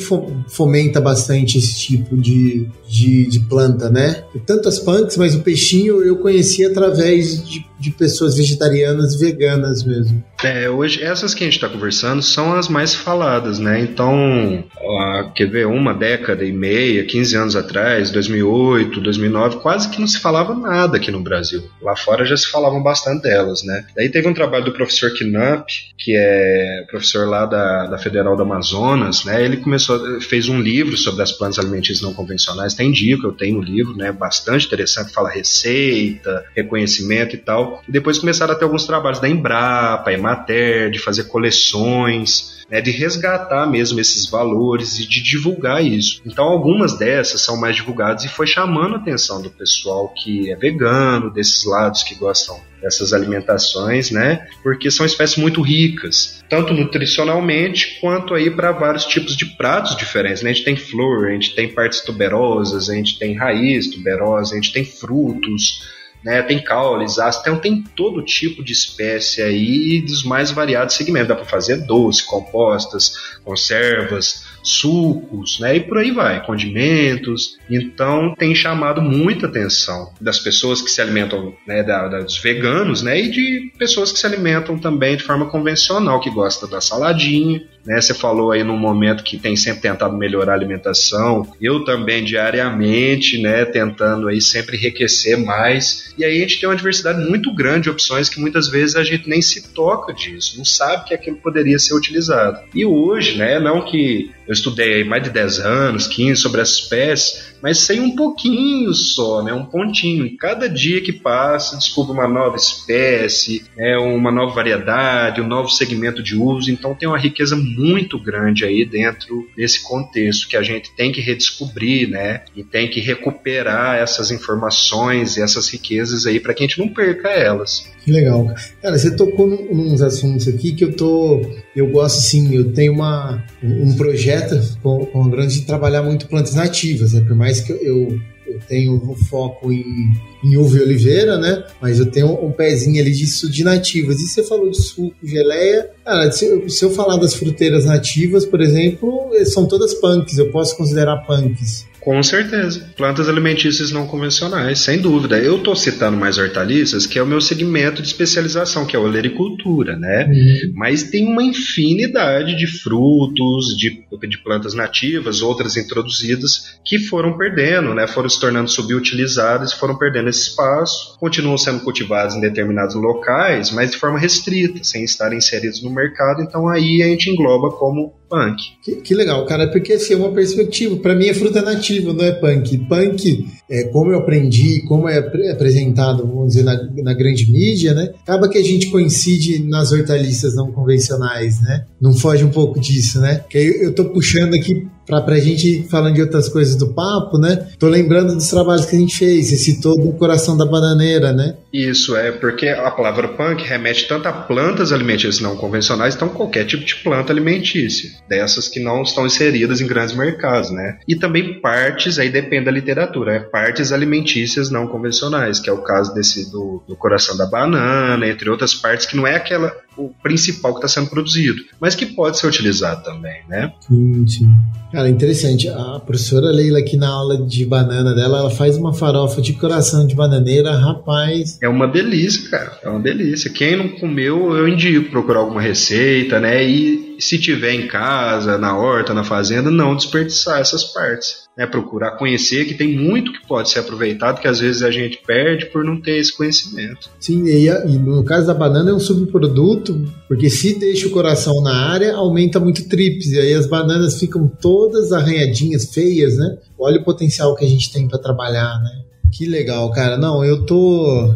fomenta bastante esse tipo de, de, de planta, né? Tanto as punks, mas o peixinho eu conheci através de, de pessoas vegetarianas e veganas mesmo. É, hoje essas que a gente está conversando são as mais faladas, né? Então, ó, quer ver, uma década e meia, 15 anos atrás, 2008, 2009, quase que não se falava nada aqui no Brasil. Lá fora já se falavam bastante delas, né? Daí teve um trabalho do professor Knapp, que é professor lá da, da Federal do Amazonas, né? Ele começou, fez um livro sobre as plantas alimentícias não convencionais, tem dica, eu tenho o um livro, né? Bastante interessante, fala receita, reconhecimento e tal. E depois começaram a ter alguns trabalhos da Embrapa, Emater, de fazer coleções, né, de resgatar mesmo esses valores e de divulgar isso. Então, algumas dessas são mais divulgadas e foi chamando a atenção do pessoal que é vegano, desses lados que gostam dessas alimentações, né? Porque são espécies muito ricas, tanto nutricionalmente quanto aí para vários tipos de pratos diferentes. Né? A gente tem flor, a gente tem partes tuberosas, a gente tem raiz tuberosa, a gente tem frutos né? Tem caules, ácido, então tem todo tipo de espécie aí dos mais variados segmentos. Dá para fazer doce, compostas, conservas, sucos, né? E por aí vai, condimentos. Então tem chamado muita atenção das pessoas que se alimentam, né, da, dos veganos, né? E de pessoas que se alimentam também de forma convencional, que gosta da saladinha, né? Você falou aí num momento que tem sempre tentado melhorar a alimentação. Eu também diariamente, né, tentando aí sempre enriquecer mais. E aí a gente tem uma diversidade muito grande de opções que muitas vezes a gente nem se toca disso, não sabe que aquilo poderia ser utilizado. E hoje, né, não que eu estudei mais de 10 anos, 15 sobre as espécies, mas sei um pouquinho só, né, um pontinho. E cada dia que passa, descubro uma nova espécie, né, uma nova variedade, um novo segmento de uso. Então tem uma riqueza muito grande aí dentro desse contexto que a gente tem que redescobrir, né? E tem que recuperar essas informações e essas riquezas aí para que a gente não perca elas. Que legal. Cara, você tocou num, uns assuntos aqui que eu tô. Eu gosto sim, eu tenho uma, um projeto com, com o grande de trabalhar muito plantas nativas, né? Por mais que eu, eu tenho um foco em, em uva e oliveira, né? Mas eu tenho um pezinho ali disso de nativas. E você falou de suco, geleia. Cara, se eu, se eu falar das fruteiras nativas, por exemplo, são todas punks. Eu posso considerar punks. Com certeza. Plantas alimentícias não convencionais, sem dúvida. Eu estou citando mais hortaliças, que é o meu segmento de especialização, que é a olericultura, né? Uhum. Mas tem uma infinidade de frutos, de, de plantas nativas, outras introduzidas, que foram perdendo, né? Foram se tornando subutilizadas foram perdendo esse espaço. Continuam sendo cultivadas em determinados locais, mas de forma restrita, sem estar inseridos no mercado. Então aí a gente engloba como punk. Que, que legal, cara, porque assim, é uma perspectiva. Para mim é fruta nativa, não é punk. Punk, é, como eu aprendi, como é apresentado, vamos dizer, na, na grande mídia, né? Acaba que a gente coincide nas hortaliças não convencionais, né? Não foge um pouco disso, né? Que eu, eu tô puxando aqui pra, pra gente falando de outras coisas do papo, né? Tô lembrando dos trabalhos que a gente fez. Você citou do coração da bananeira, né? Isso, é porque a palavra punk remete tanto a plantas alimentícias não convencionais, então qualquer tipo de planta alimentícia, dessas que não estão inseridas em grandes mercados, né? E também partes, aí depende da literatura, é partes alimentícias não convencionais, que é o caso desse do, do coração da banana, entre outras partes, que não é aquela o principal que está sendo produzido, mas que pode ser utilizado também, né? Sim, sim. Cara, interessante. A professora Leila aqui na aula de banana dela, ela faz uma farofa de coração de bananeira, rapaz. É uma delícia, cara. É uma delícia. Quem não comeu, eu indico procurar alguma receita, né? E se tiver em casa, na horta, na fazenda, não desperdiçar essas partes né, procurar conhecer, que tem muito que pode ser aproveitado, que às vezes a gente perde por não ter esse conhecimento. Sim, e, no caso da banana é um subproduto, porque se deixa o coração na área, aumenta muito trips, e aí as bananas ficam todas arranhadinhas, feias, né? Olha o potencial que a gente tem para trabalhar, né? Que legal, cara. Não, eu tô.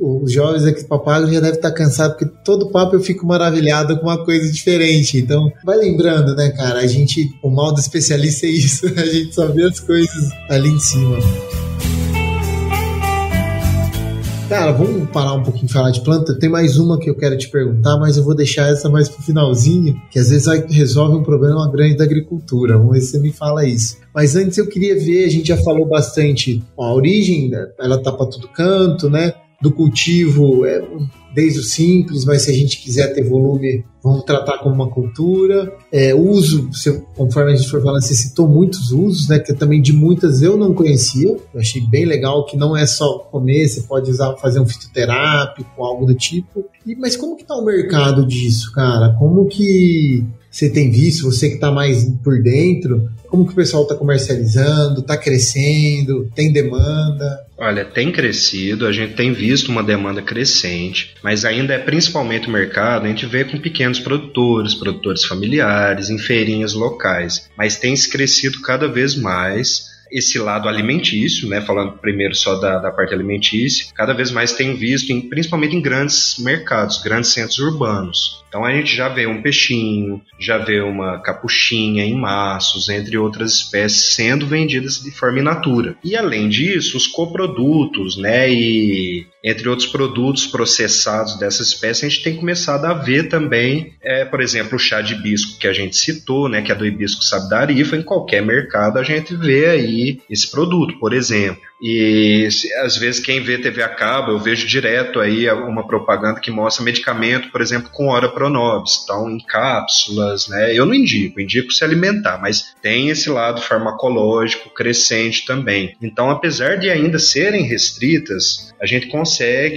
os jovens aqui do Papagaio já devem estar cansados, porque todo papo eu fico maravilhado com uma coisa diferente. Então, vai lembrando, né, cara? A gente. O mal do especialista é isso. (laughs) A gente só vê as coisas ali em cima. Cara, vamos parar um pouquinho de falar de planta. Tem mais uma que eu quero te perguntar, mas eu vou deixar essa mais pro finalzinho, que às vezes resolve um problema grande da agricultura. Vamos ver se você me fala isso. Mas antes eu queria ver, a gente já falou bastante, ó, a origem, ela tá para todo canto, né? Do cultivo, é, desde o simples, mas se a gente quiser ter volume, vamos tratar como uma cultura. É, uso, conforme a gente for falando, você citou muitos usos, né? Que também de muitas eu não conhecia. Eu achei bem legal que não é só comer, você pode usar, fazer um fitoterápico, algo do tipo. E, mas como que tá o mercado disso, cara? Como que você tem visto, você que está mais por dentro, como que o pessoal está comercializando, está crescendo, tem demanda? Olha, tem crescido, a gente tem visto uma demanda crescente, mas ainda é principalmente o mercado, a gente vê com pequenos produtores, produtores familiares, em feirinhas locais, mas tem se crescido cada vez mais esse lado alimentício, né, falando primeiro só da, da parte alimentícia, cada vez mais tenho visto, em, principalmente em grandes mercados, grandes centros urbanos. Então a gente já vê um peixinho, já vê uma capuchinha em maços, entre outras espécies, sendo vendidas de forma in natura. E além disso, os coprodutos, né, e entre outros produtos processados dessa espécie, a gente tem começado a ver também, é, por exemplo, o chá de hibisco que a gente citou, né, que é do hibisco sabdarifa, em qualquer mercado a gente vê aí esse produto, por exemplo. E às vezes quem vê TV a cabo, eu vejo direto aí uma propaganda que mostra medicamento, por exemplo, com ora pronobis, estão em cápsulas, né? Eu não indico, indico se alimentar, mas tem esse lado farmacológico crescente também. Então, apesar de ainda serem restritas, a gente consegue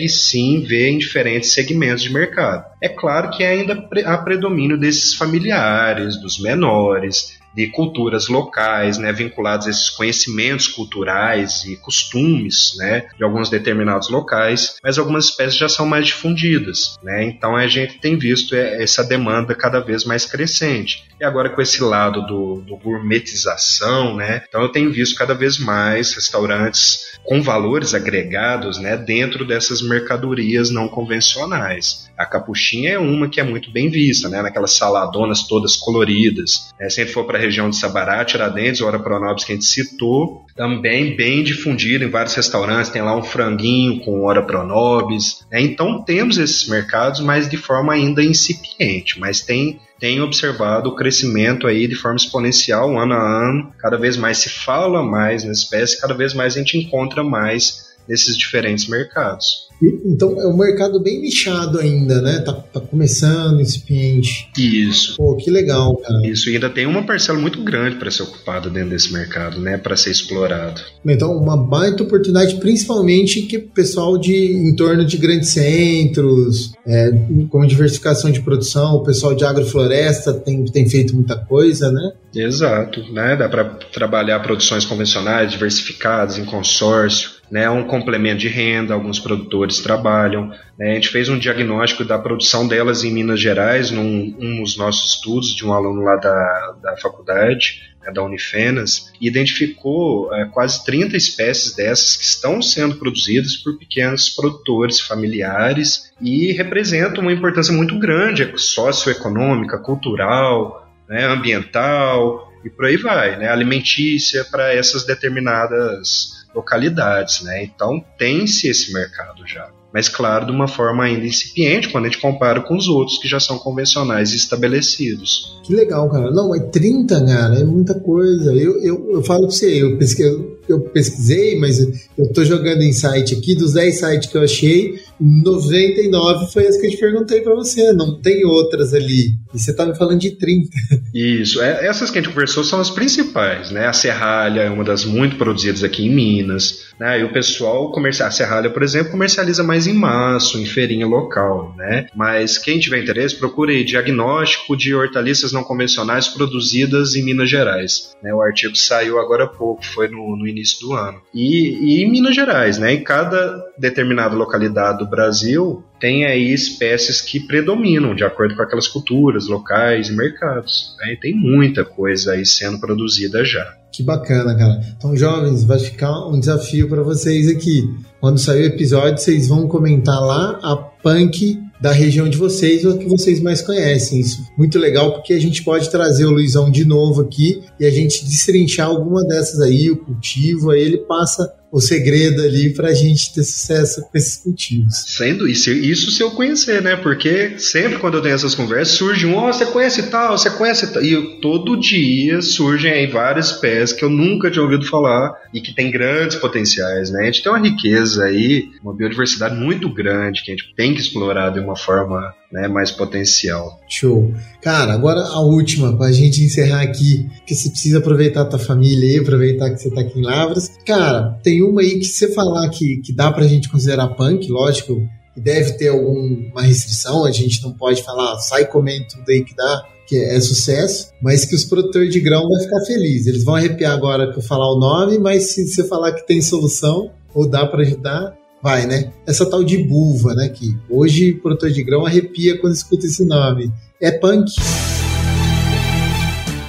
sim ver em diferentes segmentos de mercado. É claro que ainda há predomínio desses familiares, dos menores, de culturas locais, né, vinculados a esses conhecimentos culturais e costumes, né, de alguns determinados locais, mas algumas espécies já são mais difundidas, né, então a gente tem visto essa demanda cada vez mais crescente. E agora com esse lado do, do gourmetização, né, então eu tenho visto cada vez mais restaurantes com valores agregados, né, dentro dessas mercadorias não convencionais. A capuchinha é uma que é muito bem vista, né, naquelas saladonas todas coloridas. Né, se a gente for para região de Sabará, Tiradentes, Ora Pronobis que a gente citou, também bem difundido em vários restaurantes, tem lá um franguinho com Ora Pronobis. Né, então temos esses mercados, mas de forma ainda incipiente, mas tem tem observado o crescimento aí de forma exponencial, ano a ano. Cada vez mais se fala mais na espécie, cada vez mais a gente encontra mais nesses diferentes mercados. Então é um mercado bem nichado ainda, né? Tá, tá começando, incipiente. Isso. Pô, que legal, cara. Isso, e ainda tem uma parcela muito grande para ser ocupada dentro desse mercado, né? Para ser explorado. Então, uma baita oportunidade, principalmente que o pessoal de em torno de grandes centros, é, com diversificação de produção, o pessoal de agrofloresta tem, tem feito muita coisa, né? Exato, né? Dá para trabalhar produções convencionais, diversificadas, em consórcio né, um complemento de renda, alguns produtores trabalham. Né, a gente fez um diagnóstico da produção delas em Minas Gerais, num um dos nossos estudos de um aluno lá da, da faculdade, né, da Unifenas, e identificou é, quase 30 espécies dessas que estão sendo produzidas por pequenos produtores familiares e representam uma importância muito grande socioeconômica, cultural, né, ambiental e por aí vai, né, alimentícia para essas determinadas localidades, né? Então tem-se esse mercado já. Mas, claro, de uma forma ainda incipiente quando a gente compara com os outros que já são convencionais e estabelecidos. Que legal, cara. Não, é 30, cara, é muita coisa. Eu, eu, eu falo pra você, eu pesquisei, eu pesquisei, mas eu tô jogando em site aqui, dos 10 sites que eu achei, 99 foi as que eu te perguntei para você, não tem outras ali. E você tá me falando de 30. Isso, é, essas que a gente conversou são as principais, né? A serralha é uma das muito produzidas aqui em Minas, né? E o pessoal comercial, a serralha, por exemplo, comercializa mais em maço, em feirinha local, né? Mas quem tiver interesse, procure diagnóstico de hortaliças não convencionais produzidas em Minas Gerais. Né? O artigo saiu agora há pouco, foi no, no início do ano. E, e em Minas Gerais, né? Em cada determinada localidade do Brasil tem aí espécies que predominam de acordo com aquelas culturas locais e mercados. Né? tem muita coisa aí sendo produzida já. Que bacana, cara. Então, jovens, vai ficar um desafio para vocês aqui. Quando sair o episódio, vocês vão comentar lá a punk da região de vocês ou que vocês mais conhecem. Isso muito legal porque a gente pode trazer o Luizão de novo aqui e a gente destrinchar alguma dessas aí, o cultivo, aí ele passa o segredo ali para a gente ter sucesso com esses cultivos. Sendo isso, isso se eu conhecer, né? Porque sempre quando eu tenho essas conversas, surge um, ó, oh, você conhece tal, você conhece tal. E eu, todo dia surgem aí várias espécies que eu nunca tinha ouvido falar e que tem grandes potenciais, né? A gente tem uma riqueza aí, uma biodiversidade muito grande que a gente tem que explorar de uma forma né, mais potencial. Show. Cara, agora a última, para a gente encerrar aqui, que você precisa aproveitar a tua família e aproveitar que você tá aqui em Lavras. Cara, tem uma aí que você falar que, que dá pra gente considerar punk, lógico, que deve ter alguma restrição, a gente não pode falar, sai comendo tudo aí que dá, que é sucesso, mas que os produtores de grão vão ficar felizes. Eles vão arrepiar agora que eu falar o nome, mas se você falar que tem solução ou dá para ajudar, vai, né? Essa tal de buva, né? Que hoje o produtor de grão arrepia quando escuta esse nome. É punk.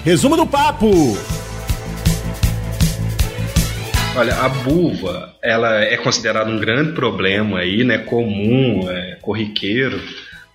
Resumo do papo. Olha, a buva, ela é considerada um grande problema aí, né? Comum, é, corriqueiro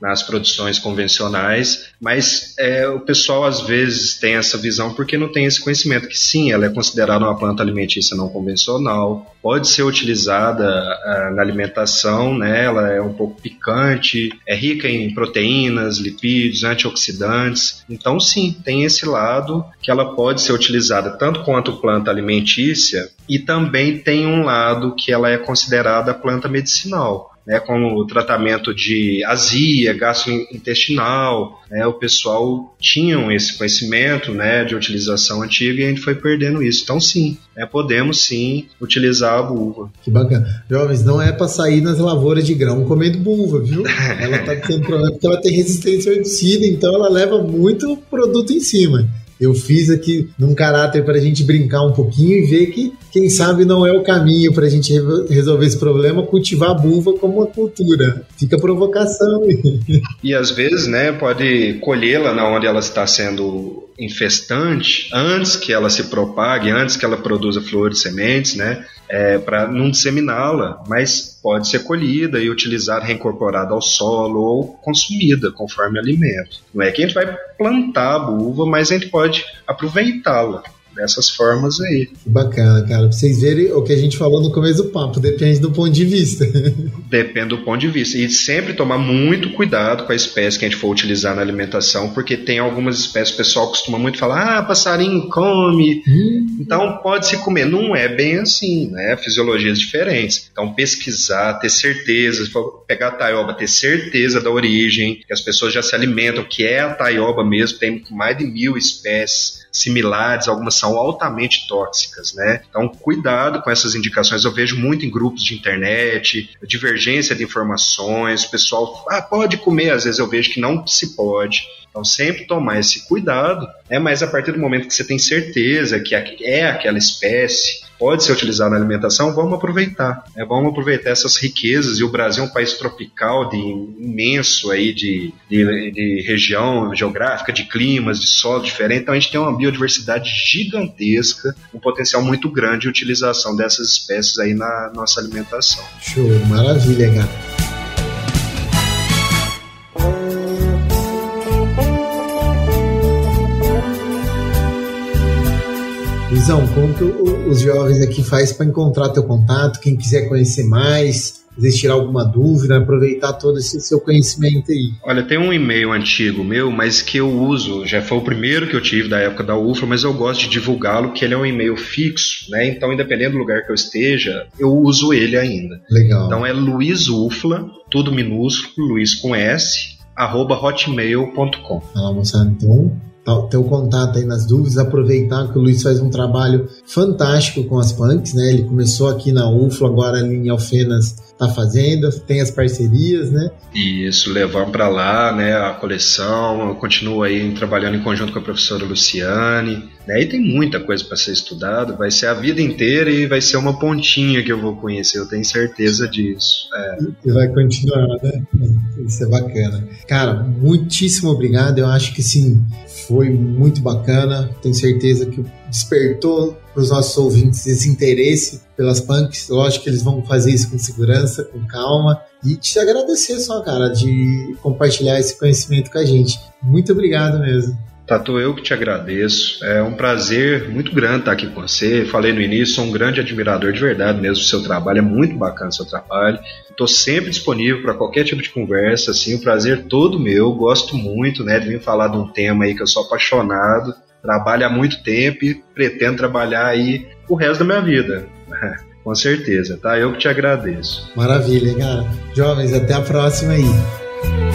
nas produções convencionais, mas é, o pessoal às vezes tem essa visão porque não tem esse conhecimento que sim, ela é considerada uma planta alimentícia não convencional, pode ser utilizada uh, na alimentação, né? Ela é um pouco picante, é rica em proteínas, lipídios, antioxidantes. Então sim, tem esse lado que ela pode ser utilizada tanto quanto planta alimentícia e também tem um lado que ela é considerada planta medicinal né, como o tratamento de azia, gastrointestinal, né, o pessoal tinham esse conhecimento né, de utilização antiga e a gente foi perdendo isso. Então, sim, né, podemos sim utilizar a buva. Que bacana. Jovens, não é para sair nas lavouras de grão comendo buva, viu? (laughs) Ela está tendo problema porque ela tem resistência ao herbicida, então ela leva muito produto em cima. Eu fiz aqui num caráter para a gente brincar um pouquinho e ver que, quem sabe, não é o caminho para a gente resolver esse problema, cultivar a buva como uma cultura. Fica provocação. E às vezes, né, pode colhê-la na onde ela está sendo infestante antes que ela se propague, antes que ela produza flores, sementes, né? É, para não disseminá-la, mas pode ser colhida e utilizada, reincorporada ao solo ou consumida conforme alimento. Não é que a gente vai plantar a uva, mas a gente pode aproveitá-la dessas formas aí. Bacana, cara. Pra vocês verem o que a gente falou no começo do papo, depende do ponto de vista. (laughs) Depende do ponto de vista. E sempre tomar muito cuidado com a espécie que a gente for utilizar na alimentação, porque tem algumas espécies, o pessoal costuma muito falar, ah, passarinho come, hum. então pode se comer. Não é bem assim, né? Fisiologias diferentes. Então pesquisar, ter certeza, pegar a taioba, ter certeza da origem, que as pessoas já se alimentam, que é a taioba mesmo, tem mais de mil espécies similares, algumas são altamente tóxicas, né? Então, cuidado com essas indicações. Eu vejo muito em grupos de internet, divergência de informações, o pessoal, ah, pode comer, às vezes eu vejo que não se pode. Então, sempre tomar esse cuidado, né? mas a partir do momento que você tem certeza que é aquela espécie, pode ser utilizado na alimentação, vamos aproveitar. Né? Vamos aproveitar essas riquezas. E o Brasil é um país tropical, de imenso aí de, de, de região geográfica, de climas, de solo diferente. Então a gente tem uma biodiversidade gigantesca, um potencial muito grande de utilização dessas espécies aí na nossa alimentação. Show, maravilha, cara. Luizão, como que os jovens aqui faz para encontrar teu contato? Quem quiser conhecer mais, tirar alguma dúvida, aproveitar todo esse seu conhecimento aí. Olha, tem um e-mail antigo meu, mas que eu uso, já foi o primeiro que eu tive da época da UFLA, mas eu gosto de divulgá-lo, que ele é um e-mail fixo, né? Então, independente do lugar que eu esteja, eu uso ele ainda. Legal. Então é Luiz Ufla, tudo minúsculo, Luiz com S, arroba hotmail.com. Ah, moçada, então ter o contato aí nas dúvidas, aproveitar que o Luiz faz um trabalho fantástico com as punks, né? Ele começou aqui na UFLO, agora ali em Alfenas tá fazendo, tem as parcerias, né? Isso, levamos para lá, né, a coleção, eu continuo aí trabalhando em conjunto com a professora Luciane, né, e tem muita coisa para ser estudado, vai ser a vida inteira e vai ser uma pontinha que eu vou conhecer, eu tenho certeza disso. É. E vai continuar, né? Isso é bacana. Cara, muitíssimo obrigado, eu acho que sim, foi muito bacana, tenho certeza que despertou para os nossos ouvintes esse interesse pelas punks. Lógico que eles vão fazer isso com segurança, com calma. E te agradecer só, cara, de compartilhar esse conhecimento com a gente. Muito obrigado mesmo. Tatu, eu que te agradeço. É um prazer muito grande estar aqui com você. Falei no início, sou um grande admirador de verdade mesmo do seu trabalho. É muito bacana o seu trabalho. Estou sempre disponível para qualquer tipo de conversa. Assim, o prazer todo meu. Gosto muito né, de vir falar de um tema aí que eu sou apaixonado. Trabalho há muito tempo e pretendo trabalhar aí o resto da minha vida. (laughs) com certeza, tá? Eu que te agradeço. Maravilha, cara. Jovens, até a próxima aí.